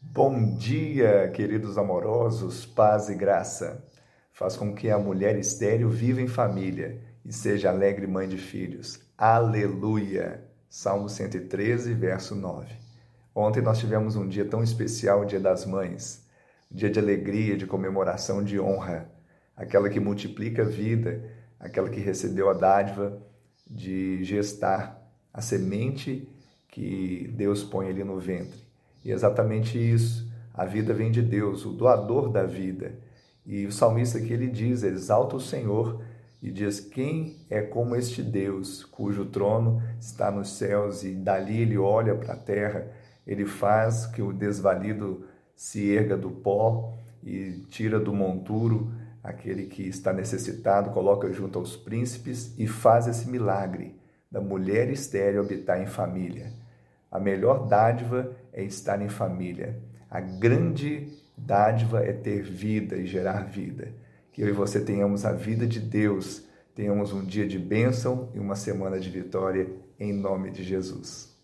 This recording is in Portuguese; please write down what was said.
Bom dia, queridos amorosos, paz e graça. Faz com que a mulher estéril viva em família e seja alegre mãe de filhos. Aleluia! Salmo 113, verso 9. Ontem nós tivemos um dia tão especial, o Dia das Mães, dia de alegria, de comemoração, de honra, aquela que multiplica a vida, aquela que recebeu a dádiva de gestar a semente que Deus põe ali no ventre. E exatamente isso. A vida vem de Deus, o doador da vida. E o salmista aqui ele diz: exalta o Senhor e diz: Quem é como este Deus, cujo trono está nos céus e dali ele olha para a terra, ele faz que o desvalido se erga do pó e tira do monturo aquele que está necessitado, coloca junto aos príncipes e faz esse milagre da mulher estéril habitar em família. A melhor dádiva é estar em família. A grande dádiva é ter vida e gerar vida. Que eu e você tenhamos a vida de Deus, tenhamos um dia de bênção e uma semana de vitória, em nome de Jesus.